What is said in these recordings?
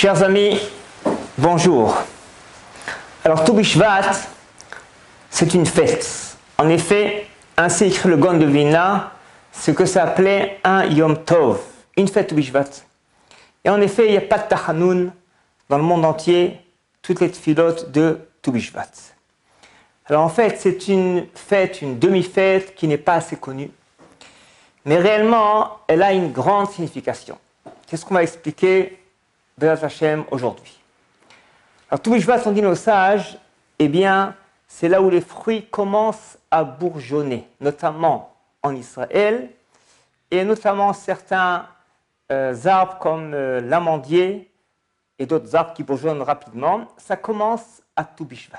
Chers amis, bonjour. Alors, Toubishvat, c'est une fête. En effet, ainsi écrit le Gon de Vina, ce que ça un Yom Tov, une fête Toubishvat. Et en effet, il n'y a pas de Tachanoun dans le monde entier, toutes les filotes de Toubishvat. Alors en fait, c'est une fête, une demi-fête qui n'est pas assez connue. Mais réellement, elle a une grande signification. Qu'est-ce qu'on va expliquer de la Hashem aujourd'hui Alors, tout on dit nos sages, eh bien, c'est là où les fruits commencent à bourgeonner, notamment en Israël, et notamment certains euh, arbres comme euh, l'amandier et d'autres arbres qui bourgeonnent rapidement, ça commence à Toubishvat.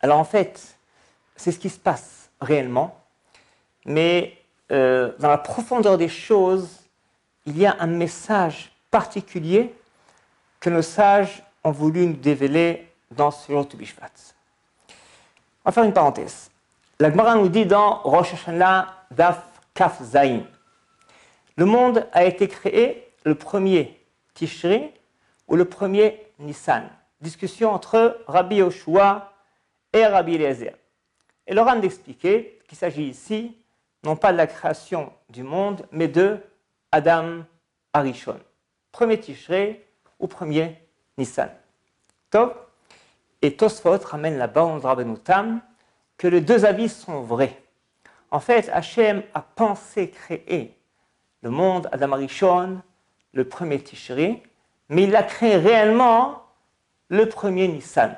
Alors en fait, c'est ce qui se passe réellement mais euh, dans la profondeur des choses, il y a un message particulier que nos sages ont voulu nous dévoiler dans ce jour Bishvat. On va faire une parenthèse. La Gemara nous dit dans Rosh Hashanah Daf Kaf Zain le monde a été créé le premier Tishri ou le premier Nissan. Discussion entre Rabbi Yoshua et Rabbi Eliezer. Et leur d'expliquer qu'il s'agit ici non pas de la création du monde, mais de Adam Arishon. Premier Tishrei ou premier Nissan. Top. Et Tosfot ramène là-bas en Drabenoutam que les deux avis sont vrais. En fait, Hachem a pensé créer le monde Adam Arishon, le premier Tishrei, mais il a créé réellement le premier Nissan.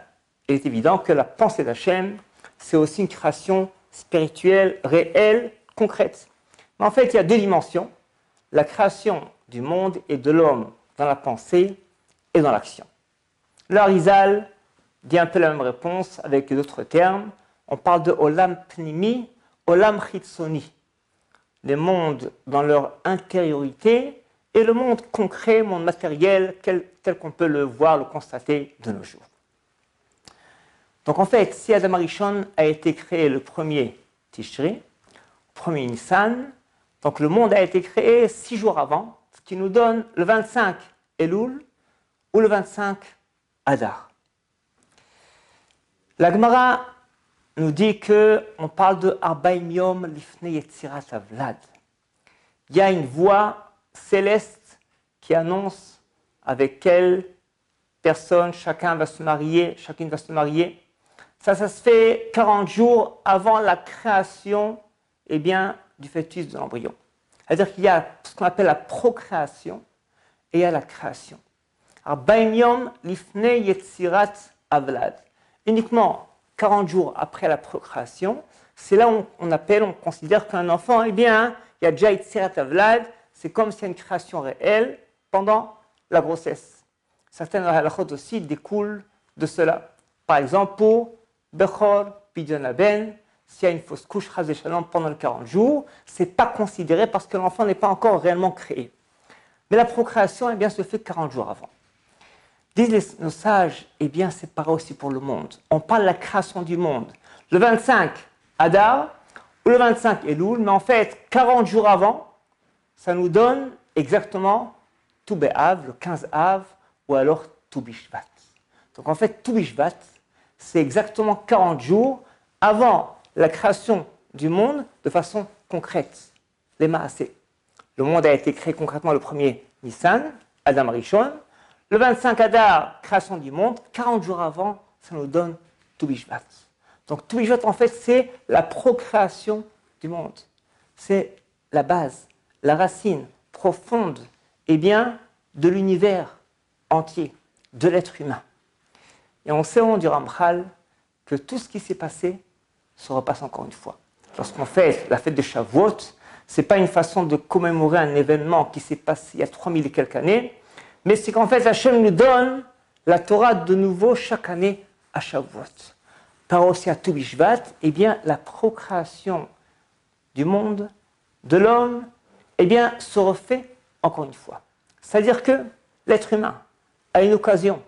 Il est évident que la pensée d'Hachem, c'est aussi une création spirituelle, réelle, concrète. Mais en fait, il y a deux dimensions. La création du monde et de l'homme dans la pensée et dans l'action. L'Arizal dit un peu la même réponse avec d'autres termes. On parle de Olam Pnimi, Olam Chitsoni. Les mondes dans leur intériorité et le monde concret, monde matériel, tel, qu'on peut le voir, le constater de nos jours. Donc en fait, si Adam Arishon a été créé le premier Tishri, premier Nissan. Donc le monde a été créé six jours avant, qui nous donne le 25 Elul ou le 25 Adar. La Gemara nous dit que on parle de Arbaim Yom Lifne Yetzirat Avlad. Il y a une voix céleste qui annonce avec quelle personne chacun va se marier, chacune va se marier. Ça, ça se fait 40 jours avant la création eh bien, du fœtus de l'embryon. C'est-à-dire qu'il y a ce qu'on appelle la procréation et il y a la création. Alors, lifne yetzirat avlad. Uniquement 40 jours après la procréation, c'est là où on appelle, on considère qu'un enfant, eh bien, il y a déjà yetzirat avlad, c'est comme si y a une création réelle pendant la grossesse. Certaines halakhot aussi découlent de cela. Par exemple, pour Bechor Pidjonaben, s'il y a une fausse couche pendant les 40 jours, ce n'est pas considéré parce que l'enfant n'est pas encore réellement créé. Mais la procréation, eh bien, se fait 40 jours avant. Disent nos sages, eh bien, c'est pareil aussi pour le monde. On parle de la création du monde. Le 25 Adar ou le 25 Elul, mais en fait, 40 jours avant, ça nous donne exactement Toubéav, le 15 Av, ou alors Toubishvat. Donc en fait, Toubishvat, c'est exactement 40 jours avant la création du monde de façon concrète, les Maasé. Le monde a été créé concrètement le premier Nissan, Adam Rishon. Le 25 Adar, création du monde. 40 jours avant, ça nous donne Toubishvat. Donc Toubishvat, en fait, c'est la procréation du monde. C'est la base, la racine profonde, eh bien, de l'univers entier, de l'être humain. Et on sait nom du Ramchal que tout ce qui s'est passé se repasse encore une fois. Lorsqu'on fait la fête de Shavuot, ce n'est pas une façon de commémorer un événement qui s'est passé il y a 3000 et quelques années, mais c'est qu'en fait Hachem nous donne la Torah de nouveau chaque année à Shavuot. Par aussi à Toubishvat, eh bien, la procréation du monde, de l'homme, eh bien, se refait encore une fois. C'est-à-dire que l'être humain a une occasion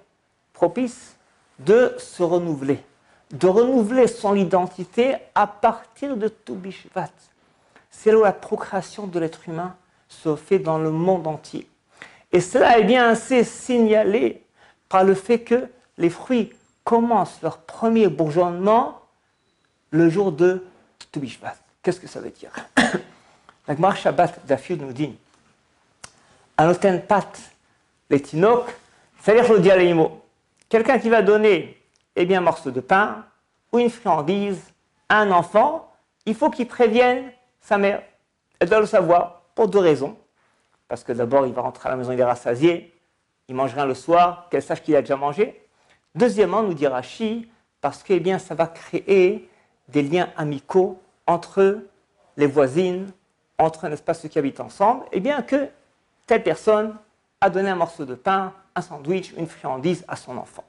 propice de se renouveler de renouveler son identité à partir de Toubishvat. C'est là où la procréation de l'être humain se fait dans le monde entier. Et cela est bien assez signalé par le fait que les fruits commencent leur premier bourgeonnement le jour de Tubishvat. Qu'est-ce que ça veut dire? La Shabbat d'Afiud nous dit Anoten pat les tinoks, c'est-à-dire le Quelqu'un qui va donner eh bien, un morceau de pain ou une friandise à un enfant, il faut qu'il prévienne sa mère. Elle doit le savoir pour deux raisons. Parce que d'abord, il va rentrer à la maison, il est rassasié, il mange rien le soir, qu'elle sache qu'il a déjà mangé. Deuxièmement, nous dit Rashi, parce que eh ça va créer des liens amicaux entre les voisines, entre, n'est-ce pas, ceux qui habitent ensemble, et bien que telle personne a donné un morceau de pain, un sandwich, une friandise à son enfant.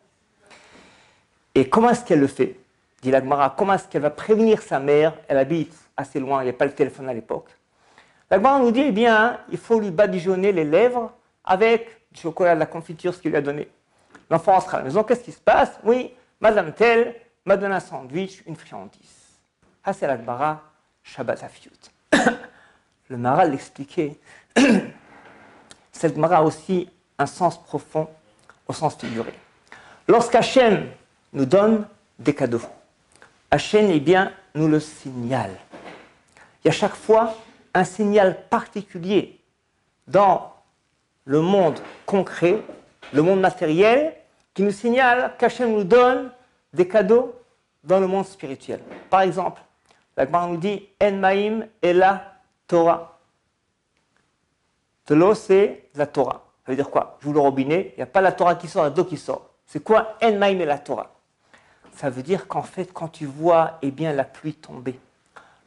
Et comment est-ce qu'elle le fait Dit l'Agmara, comment est-ce qu'elle va prévenir sa mère? Elle habite assez loin, il n'y a pas le téléphone à l'époque. L'Agmara nous dit, eh bien, il faut lui badigeonner les lèvres avec du chocolat, de la confiture, ce qu'il lui a donné. L'enfant sera à la maison, qu'est-ce qui se passe? Oui, Madame telle m'a donné un sandwich, une friandise. Ah, c'est l'Agmara Shabbat Afiut. le Maral l'expliquait. Cette Gemara a aussi un sens profond au sens figuré. Lorsqu'Hachem nous donne des cadeaux, Hachem eh bien, nous le signale. Il y a chaque fois un signal particulier dans le monde concret, le monde matériel, qui nous signale qu'Hachem nous donne des cadeaux dans le monde spirituel. Par exemple, la Gemara nous dit En Maïm et la Torah. L'eau, c'est la Torah. Ça veut dire quoi? Je vous le robinet, il n'y a pas la Torah qui sort, il y a l'eau qui sort. C'est quoi En Maïm et la Torah Ça veut dire qu'en fait, quand tu vois eh bien, la pluie tomber,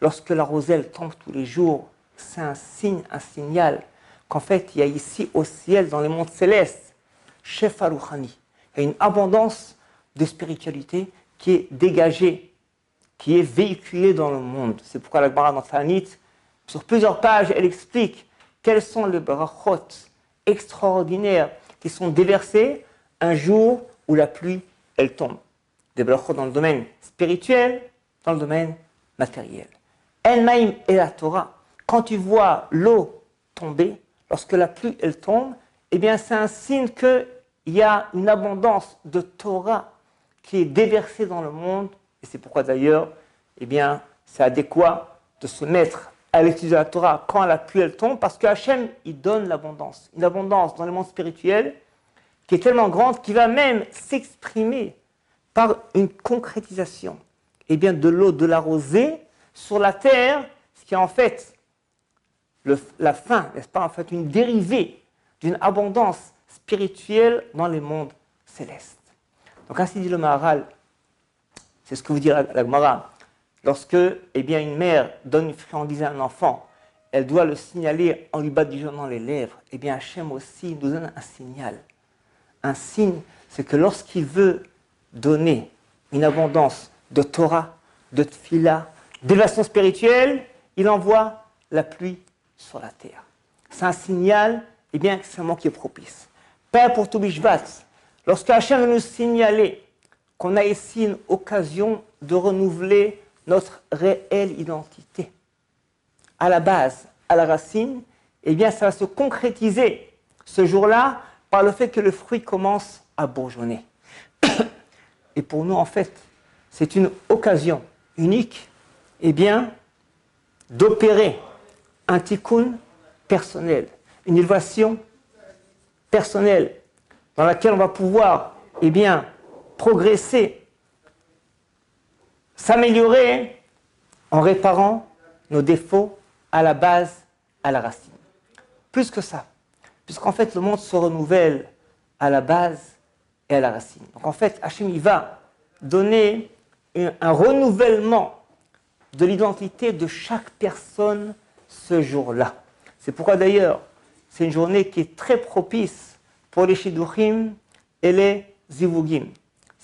lorsque la roselle tombe tous les jours, c'est un signe, un signal qu'en fait, il y a ici au ciel, dans les mondes célestes, Chef Alouhani, il y a une abondance de spiritualité qui est dégagée qui est véhiculé dans le monde. C'est pourquoi la Gemara dans sur plusieurs pages, elle explique quels sont les brachot extraordinaires qui sont déversés un jour où la pluie, elle tombe. Des dans le domaine spirituel, dans le domaine matériel. El-Maïm et la Torah, quand tu vois l'eau tomber, lorsque la pluie, elle tombe, eh bien, c'est un signe qu'il y a une abondance de Torah qui est déversée dans le monde et c'est pourquoi d'ailleurs, eh bien, c'est adéquat de se mettre à l'étude de la Torah quand la pluie elle tombe, parce que Hachem, il donne l'abondance. Une abondance dans le monde spirituel qui est tellement grande qu'il va même s'exprimer par une concrétisation eh bien, de l'eau de la rosée sur la terre, ce qui est en fait la fin, n'est-ce pas, en fait, une dérivée d'une abondance spirituelle dans les mondes célestes. Donc ainsi dit le Maharal, c'est ce que vous dit la, Gemara. Lorsque eh bien, une mère donne une friandise à un enfant, elle doit le signaler en lui badigeonnant les lèvres. Eh bien, Hachem aussi nous donne un signal. Un signe, c'est que lorsqu'il veut donner une abondance de Torah, de Tfila, d'élévation spirituelle, il envoie la pluie sur la terre. C'est un signal, eh bien, extrêmement qui est propice. Père pour Toubishvat, lorsque Hachem nous signaler qu'on a ici une occasion de renouveler notre réelle identité. À la base, à la racine, eh bien, ça va se concrétiser ce jour-là par le fait que le fruit commence à bourgeonner. Et pour nous, en fait, c'est une occasion unique, eh bien, d'opérer un tikkun personnel, une élévation personnelle, dans laquelle on va pouvoir, eh bien, progresser, s'améliorer en réparant nos défauts à la base, à la racine. Plus que ça, puisqu'en fait le monde se renouvelle à la base et à la racine. Donc en fait, Hachem va donner un renouvellement de l'identité de chaque personne ce jour-là. C'est pourquoi d'ailleurs, c'est une journée qui est très propice pour les Shidduchim et les Zivugim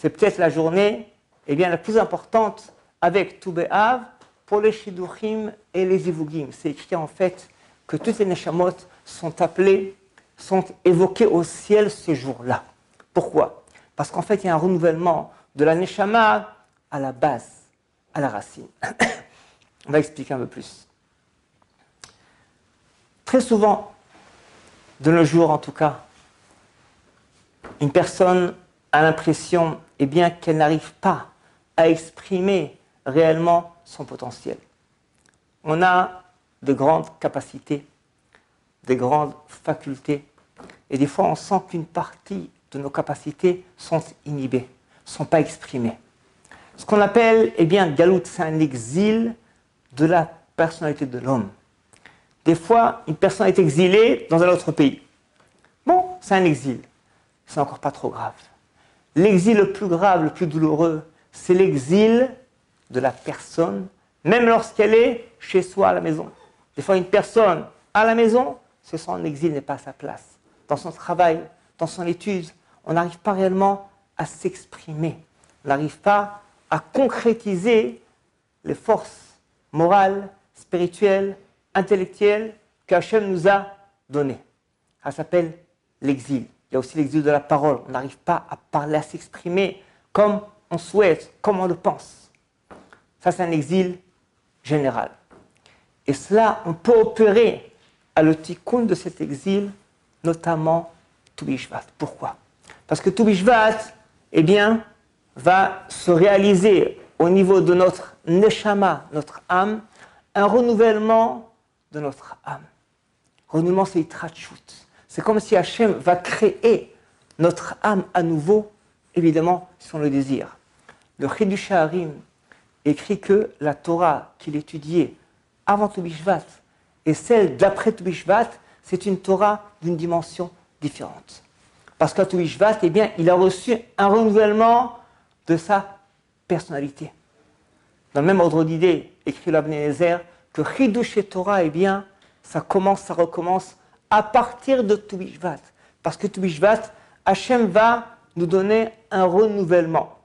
c'est peut-être la journée eh bien, la plus importante avec Toubéav pour les Shidduchim et les Ivugim. C'est écrit en fait que toutes les Neshamot sont appelées, sont évoquées au ciel ce jour-là. Pourquoi? Parce qu'en fait, il y a un renouvellement de la Neshama à la base, à la racine. On va expliquer un peu plus. Très souvent, de nos jours en tout cas, une personne a l'impression eh qu'elle n'arrive pas à exprimer réellement son potentiel. On a de grandes capacités, de grandes facultés, et des fois on sent qu'une partie de nos capacités sont inhibées, ne sont pas exprimées. Ce qu'on appelle, eh bien, Galout, c'est un exil de la personnalité de l'homme. Des fois, une personne est exilée dans un autre pays. Bon, c'est un exil. C'est encore pas trop grave. L'exil le plus grave, le plus douloureux, c'est l'exil de la personne, même lorsqu'elle est chez soi à la maison. Des fois, une personne à la maison, ce son exil n'est pas à sa place. Dans son travail, dans son étude, on n'arrive pas réellement à s'exprimer. On n'arrive pas à concrétiser les forces morales, spirituelles, intellectuelles qu'Hachem nous a données. Ça s'appelle l'exil. Il y a aussi l'exil de la parole. On n'arrive pas à parler, à s'exprimer comme on souhaite, comme on le pense. Ça, c'est un exil général. Et cela, on peut opérer à le de cet exil, notamment Toubishvat. Pourquoi? Parce que Toubishvat, eh bien, va se réaliser au niveau de notre neshama, notre âme, un renouvellement de notre âme. Renouvellement, c'est itrachut. C'est comme si Hachem va créer notre âme à nouveau, évidemment, si on le désire. Le Chidush Harim écrit que la Torah qu'il étudiait avant Toubishvat et celle d'après Toubishvat, c'est une Torah d'une dimension différente. Parce qu'à Toubishvat, eh bien, il a reçu un renouvellement de sa personnalité. Dans le même ordre d'idée, écrit l'Abnezer, que Chidush et Torah, eh bien, ça commence, ça recommence à partir de Toubishvat. Parce que Toubishvat, Hachem va nous donner un renouvellement.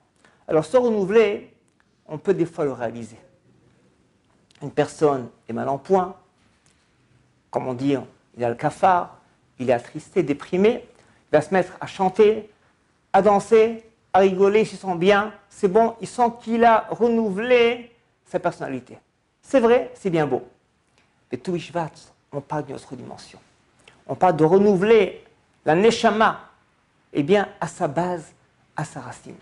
Alors, ce renouveler, on peut des fois le réaliser. Une personne est mal en point, comme on dit, il a le cafard, il est attristé, déprimé, il va se mettre à chanter, à danser, à rigoler, il se sent bien, c'est bon, il sent qu'il a renouvelé sa personnalité. C'est vrai, c'est bien beau. Mais Touishvat, on parle d'une autre dimension. On parle de renouveler la Neshama, eh bien, à sa base, à sa racine.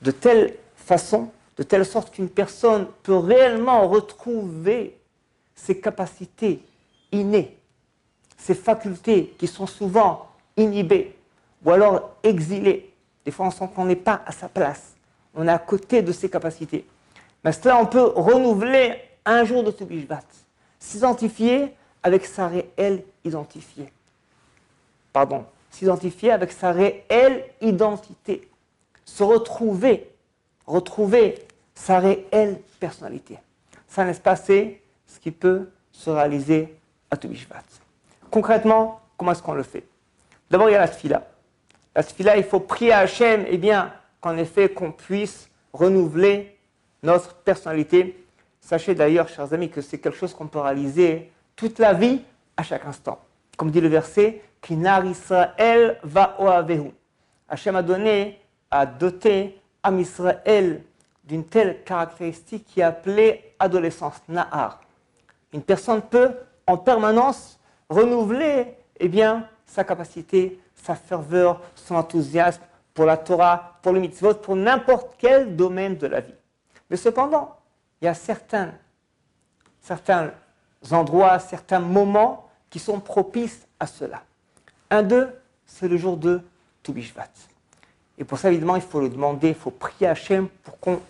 De telle façon, de telle sorte qu'une personne peut réellement retrouver ses capacités innées, ses facultés qui sont souvent inhibées ou alors exilées des fois, on sent qu'on n'est pas à sa place. On est à côté de ses capacités. Mais cela, on peut renouveler un jour de Tubishvat. S'identifier avec sa réelle identifiée. Pardon. S'identifier avec sa réelle identité. Se retrouver. Retrouver sa réelle personnalité. Ça, n'est-ce pas, c'est ce qui peut se réaliser à Tubishvat. Concrètement, comment est-ce qu'on le fait? D'abord, il y a la fila. Parce que là, il faut prier à Hachem, eh bien, qu'en effet, qu'on puisse renouveler notre personnalité. Sachez d'ailleurs, chers amis, que c'est quelque chose qu'on peut réaliser toute la vie, à chaque instant. Comme dit le verset, Kinar Israël va oavehu. Hachem a donné, a doté à Israël d'une telle caractéristique qui est appelée adolescence, nahar. Une personne peut en permanence renouveler eh bien, sa capacité sa ferveur, son enthousiasme pour la Torah, pour le mitzvot, pour n'importe quel domaine de la vie. Mais cependant, il y a certains, certains endroits, certains moments qui sont propices à cela. Un d'eux, c'est le jour de Toubishvat. Et pour ça, évidemment, il faut le demander, il faut prier Hachem pour qu'on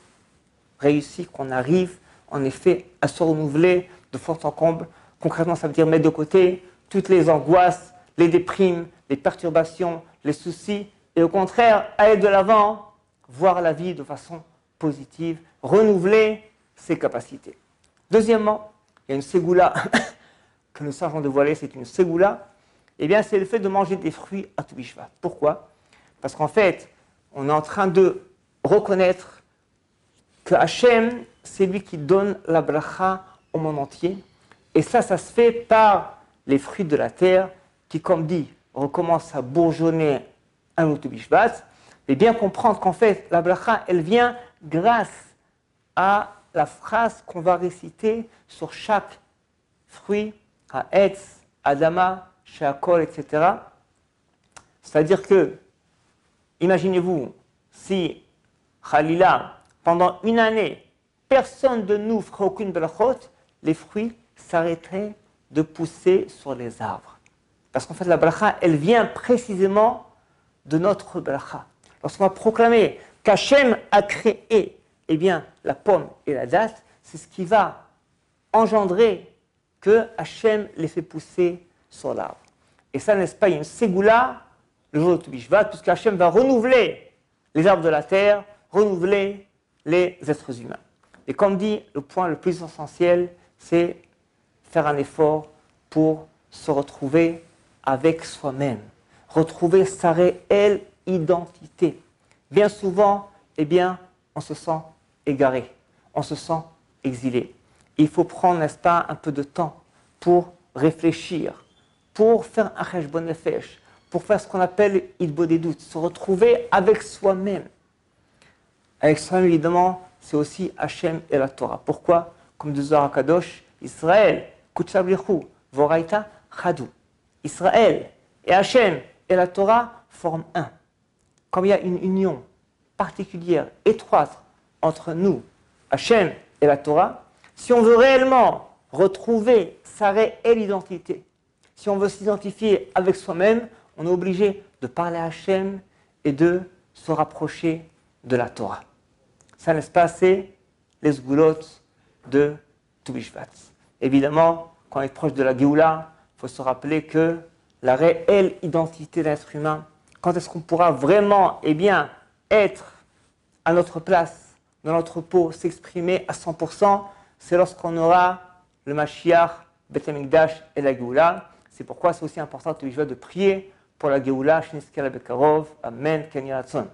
réussisse, qu'on arrive, en effet, à se renouveler de force en comble. Concrètement, ça veut dire mettre de côté toutes les angoisses, les déprimes, les perturbations, les soucis, et au contraire, aller de l'avant, voir la vie de façon positive, renouveler ses capacités. Deuxièmement, il y a une ségoula que nous savons dévoiler, c'est une ségoula, eh bien c'est le fait de manger des fruits à Toubishvat. Pourquoi? Parce qu'en fait, on est en train de reconnaître que Hachem, c'est lui qui donne la bracha au monde entier. Et ça, ça se fait par les fruits de la terre, comme dit, recommence à bourgeonner un autobishvat, et bien comprendre qu'en fait, la bracha, elle vient grâce à la phrase qu'on va réciter sur chaque fruit, à Etz, Adama, Shakol, etc. C'est-à-dire que, imaginez-vous, si Khalila, pendant une année, personne de nous ferait aucune brachot, les fruits s'arrêteraient de pousser sur les arbres. Parce qu'en fait, la bracha, elle vient précisément de notre bracha. Lorsqu'on va proclamer qu'Hachem a créé eh bien, la pomme et la date, c'est ce qui va engendrer que Hachem les fait pousser sur l'arbre. Et ça, n'est-ce pas, il y a une ségoula le jour de Toubishvat, puisque Hachem va renouveler les arbres de la terre, renouveler les êtres humains. Et comme dit, le point le plus essentiel, c'est faire un effort pour se retrouver avec soi-même, retrouver sa réelle identité. Bien souvent, eh bien, on se sent égaré, on se sent exilé. Il faut prendre, n'est-ce pas, un peu de temps pour réfléchir, pour faire un cheshbon nefesh, pour faire ce qu'on appelle doutes, se retrouver avec soi-même. Avec soi-même, évidemment, c'est aussi Hachem et la Torah. Pourquoi? Comme Zohar Kadosh, Israël, Kutsablichu, Voraita, Chadou. Israël et Hachem et la Torah forment un. Comme il y a une union particulière, étroite entre nous, Hachem et la Torah, si on veut réellement retrouver sa réelle identité, si on veut s'identifier avec soi-même, on est obligé de parler à Hachem et de se rapprocher de la Torah. Ça, n'est-ce pas, c'est les goulottes de Toubishvat. Évidemment, quand on est proche de la Géoula, il faut se rappeler que la réelle identité d'un être humain, quand est-ce qu'on pourra vraiment eh bien, être à notre place, dans notre peau, s'exprimer à 100%, c'est lorsqu'on aura le Mashiach, Beth et la Géoula. C'est pourquoi c'est aussi important de prier pour la Géoula, Shniskala Bekarov, Amen, Amen.